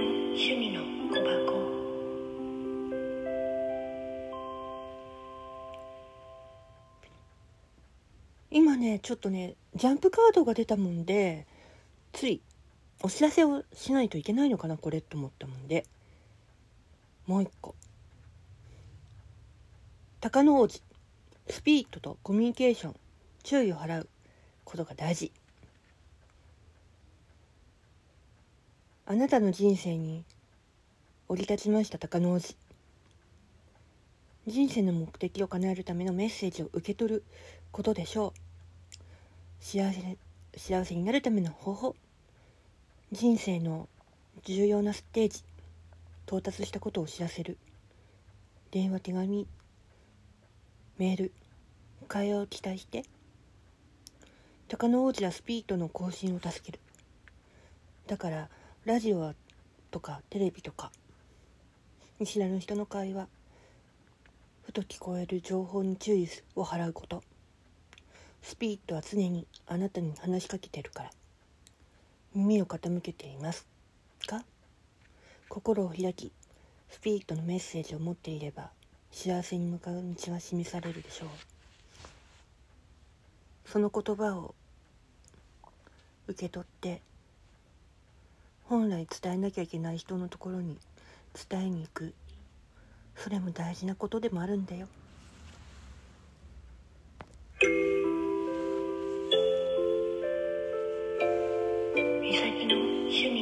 趣味の小箱。今ねちょっとねジャンプカードが出たもんでついお知らせをしないといけないのかなこれと思ったもんで。もう一個。鷹の王子スピリットとコミュニケーション。注意を払うことが大事。あなたの人生に降り立ちました鷹の王子人生の目的を叶えるためのメッセージを受け取ることでしょう。幸せ幸せになるための方法。人生の重要なステージ到達したことを知らせる。電話手紙メール会話を期待して。鷹の王子はスピードの更新を助ける。だからラジオとかテレビとか見知らぬ人の会話ふと聞こえる情報に注意を払うこと。スピリットは常にあなたに話しかけてるから。耳を傾けています。か心を開きスピリットのメッセージを持っていれば幸せに向かう道は示されるでしょう。その言葉を受け取って本来伝えなきゃいけない人のところに伝えに行く。それも大事なことでもあるんだよ。美咲の趣味